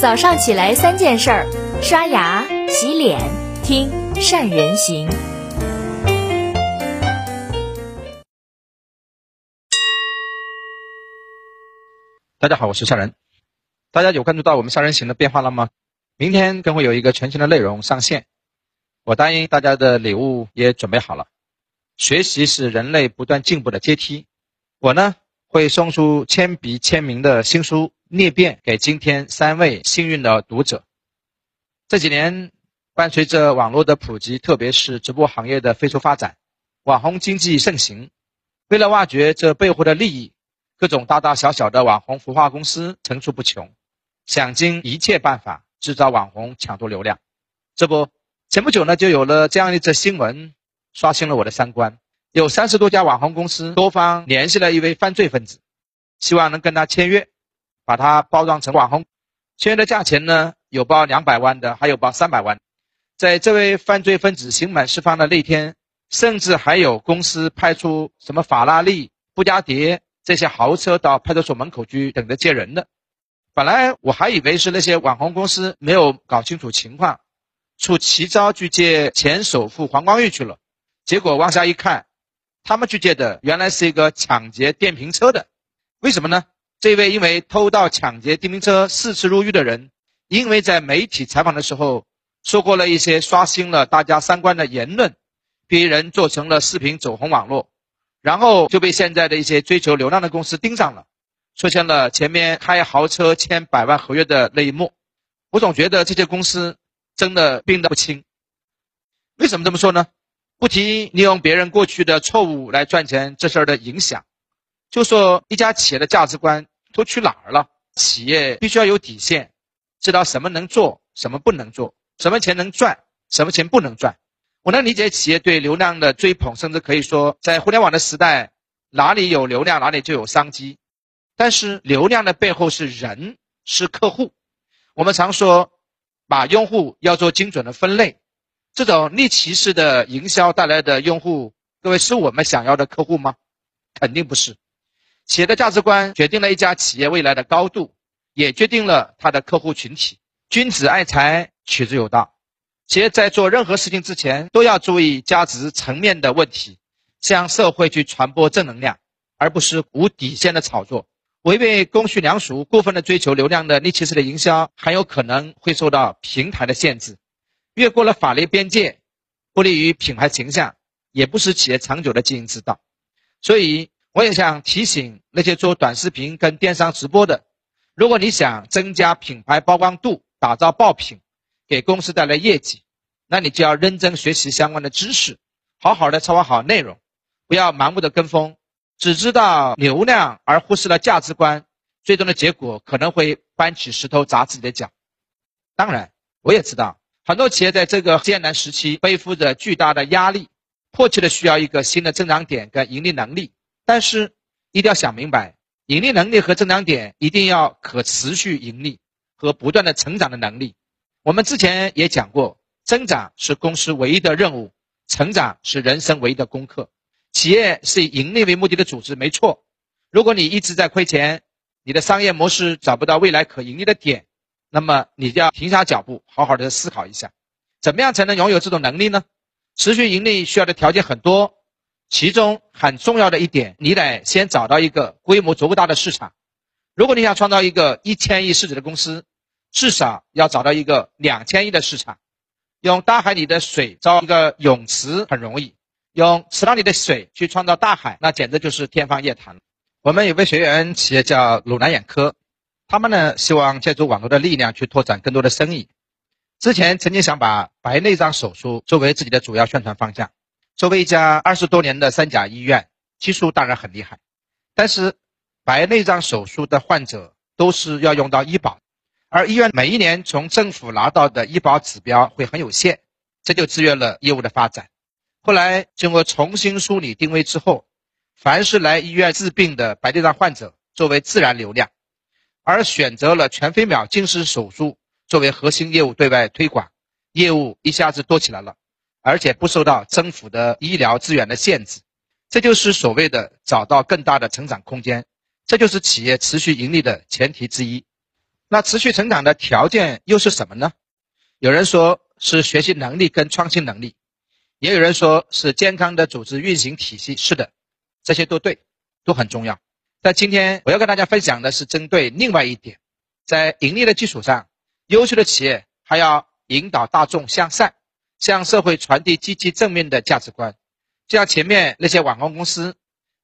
早上起来三件事儿：刷牙、洗脸、听善人行。大家好，我是善人。大家有关注到我们善人行的变化了吗？明天更会有一个全新的内容上线。我答应大家的礼物也准备好了。学习是人类不断进步的阶梯。我呢会送出铅笔签名的新书《裂变》给今天三位幸运的读者。这几年，伴随着网络的普及，特别是直播行业的飞速发展，网红经济盛行。为了挖掘这背后的利益，各种大大小小的网红孵化公司层出不穷，想尽一切办法制造网红抢夺流量。这不，前不久呢就有了这样一则新闻。刷新了我的三观。有三十多家网红公司多方联系了一位犯罪分子，希望能跟他签约，把他包装成网红。签约的价钱呢，有报两百万的，还有报三百万。在这位犯罪分子刑满释放的那天，甚至还有公司派出什么法拉利、布加迪这些豪车到派出所门口去等着接人的。本来我还以为是那些网红公司没有搞清楚情况，出奇招去接前首富黄光裕去了。结果往下一看，他们去借的原来是一个抢劫电瓶车的，为什么呢？这位因为偷盗抢劫电瓶车四次入狱的人，因为在媒体采访的时候说过了一些刷新了大家三观的言论，被人做成了视频走红网络，然后就被现在的一些追求流量的公司盯上了，出现了前面开豪车签百万合约的那一幕。我总觉得这些公司真的病得不轻。为什么这么说呢？不提利用别人过去的错误来赚钱这事儿的影响，就说一家企业的价值观都去哪儿了？企业必须要有底线，知道什么能做，什么不能做，什么钱能赚，什么钱不能赚。我能理解企业对流量的追捧，甚至可以说，在互联网的时代，哪里有流量，哪里就有商机。但是流量的背后是人，是客户。我们常说，把用户要做精准的分类。这种逆骑式的营销带来的用户，各位是我们想要的客户吗？肯定不是。企业的价值观决定了一家企业未来的高度，也决定了它的客户群体。君子爱财，取之有道。企业在做任何事情之前，都要注意价值层面的问题，向社会去传播正能量，而不是无底线的炒作。违背公序良俗、过分的追求流量的逆骑式的营销，很有可能会受到平台的限制。越过了法律边界，不利于品牌形象，也不是企业长久的经营之道。所以，我也想提醒那些做短视频跟电商直播的，如果你想增加品牌曝光度，打造爆品，给公司带来业绩，那你就要认真学习相关的知识，好好的策划好内容，不要盲目的跟风，只知道流量而忽视了价值观，最终的结果可能会搬起石头砸自己的脚。当然，我也知道。很多企业在这个艰难时期背负着巨大的压力，迫切的需要一个新的增长点跟盈利能力。但是一定要想明白，盈利能力和增长点一定要可持续盈利和不断的成长的能力。我们之前也讲过，增长是公司唯一的任务，成长是人生唯一的功课。企业是以盈利为目的的组织，没错。如果你一直在亏钱，你的商业模式找不到未来可盈利的点。那么你就要停下脚步，好好的思考一下，怎么样才能拥有这种能力呢？持续盈利需要的条件很多，其中很重要的一点，你得先找到一个规模足够大的市场。如果你想创造一个一千亿市值的公司，至少要找到一个两千亿的市场。用大海里的水造一个泳池很容易，用池塘里的水去创造大海，那简直就是天方夜谭。我们有位学员企业叫鲁南眼科。他们呢，希望借助网络的力量去拓展更多的生意。之前曾经想把白内障手术作为自己的主要宣传方向。作为一家二十多年的三甲医院，技术当然很厉害，但是白内障手术的患者都是要用到医保，而医院每一年从政府拿到的医保指标会很有限，这就制约了业务的发展。后来经过重新梳理定位之后，凡是来医院治病的白内障患者，作为自然流量。而选择了全飞秒近视手术作为核心业务对外推广，业务一下子多起来了，而且不受到政府的医疗资源的限制，这就是所谓的找到更大的成长空间，这就是企业持续盈利的前提之一。那持续成长的条件又是什么呢？有人说是学习能力跟创新能力，也有人说是健康的组织运行体系。是的，这些都对，都很重要。但今天我要跟大家分享的是针对另外一点，在盈利的基础上，优秀的企业还要引导大众向善，向社会传递积极正面的价值观。就像前面那些网红公司，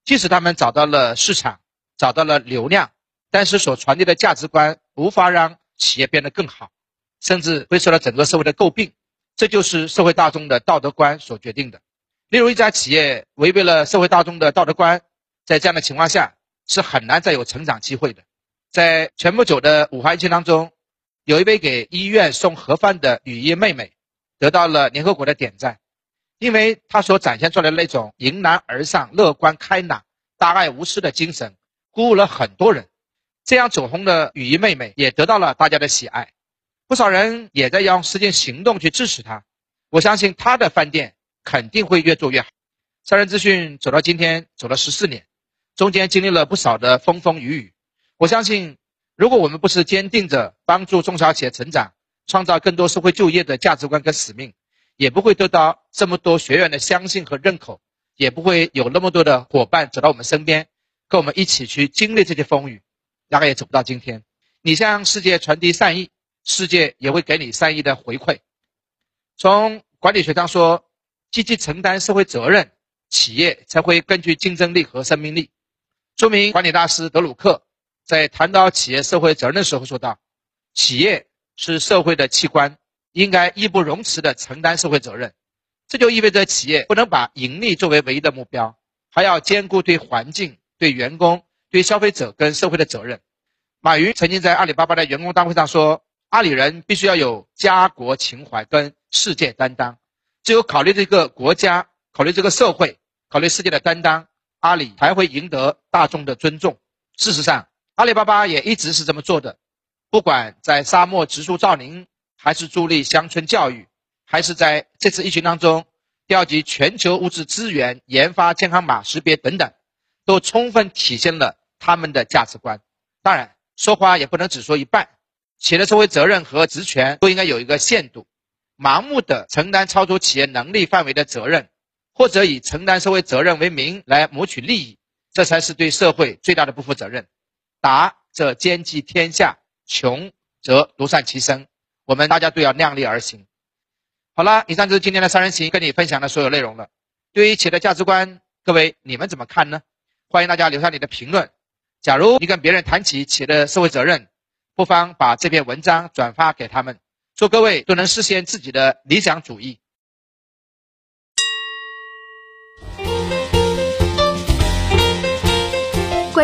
即使他们找到了市场，找到了流量。但是所传递的价值观无法让企业变得更好，甚至会受到整个社会的诟病，这就是社会大众的道德观所决定的。例如，一家企业违背了社会大众的道德观，在这样的情况下是很难再有成长机会的。在前不久的武汉疫情当中，有一位给医院送盒饭的雨衣妹妹，得到了联合国的点赞，因为她所展现出来的那种迎难而上、乐观开朗、大爱无私的精神，鼓舞了很多人。这样走红的雨衣妹妹也得到了大家的喜爱，不少人也在用实际行动去支持她。我相信她的饭店肯定会越做越好。三人资讯走到今天，走了十四年，中间经历了不少的风风雨雨。我相信，如果我们不是坚定着帮助中小企业成长、创造更多社会就业的价值观跟使命，也不会得到这么多学员的相信和认可，也不会有那么多的伙伴走到我们身边，跟我们一起去经历这些风雨。大概也走不到今天。你向世界传递善意，世界也会给你善意的回馈。从管理学上说，积极承担社会责任，企业才会更具竞争力和生命力。著名管理大师德鲁克在谈到企业社会责任的时候说道：“企业是社会的器官，应该义不容辞地承担社会责任。这就意味着企业不能把盈利作为唯一的目标，还要兼顾对环境、对员工。”对消费者跟社会的责任，马云曾经在阿里巴巴的员工大会上说：“阿里人必须要有家国情怀跟世界担当，只有考虑这个国家、考虑这个社会、考虑世界的担当，阿里才会赢得大众的尊重。”事实上，阿里巴巴也一直是这么做的，不管在沙漠植树造林，还是助力乡村教育，还是在这次疫情当中调集全球物质资源研发健康码识别等等，都充分体现了。他们的价值观，当然说话也不能只说一半，企业的社会责任和职权都应该有一个限度。盲目的承担超出企业能力范围的责任，或者以承担社会责任为名来谋取利益，这才是对社会最大的不负责任。达则兼济天下，穷则独善其身。我们大家都要量力而行。好了，以上就是今天的三人行跟你分享的所有内容了。对于企业的价值观，各位你们怎么看呢？欢迎大家留下你的评论。假如你跟别人谈起企业的社会责任，不妨把这篇文章转发给他们，祝各位都能实现自己的理想主义。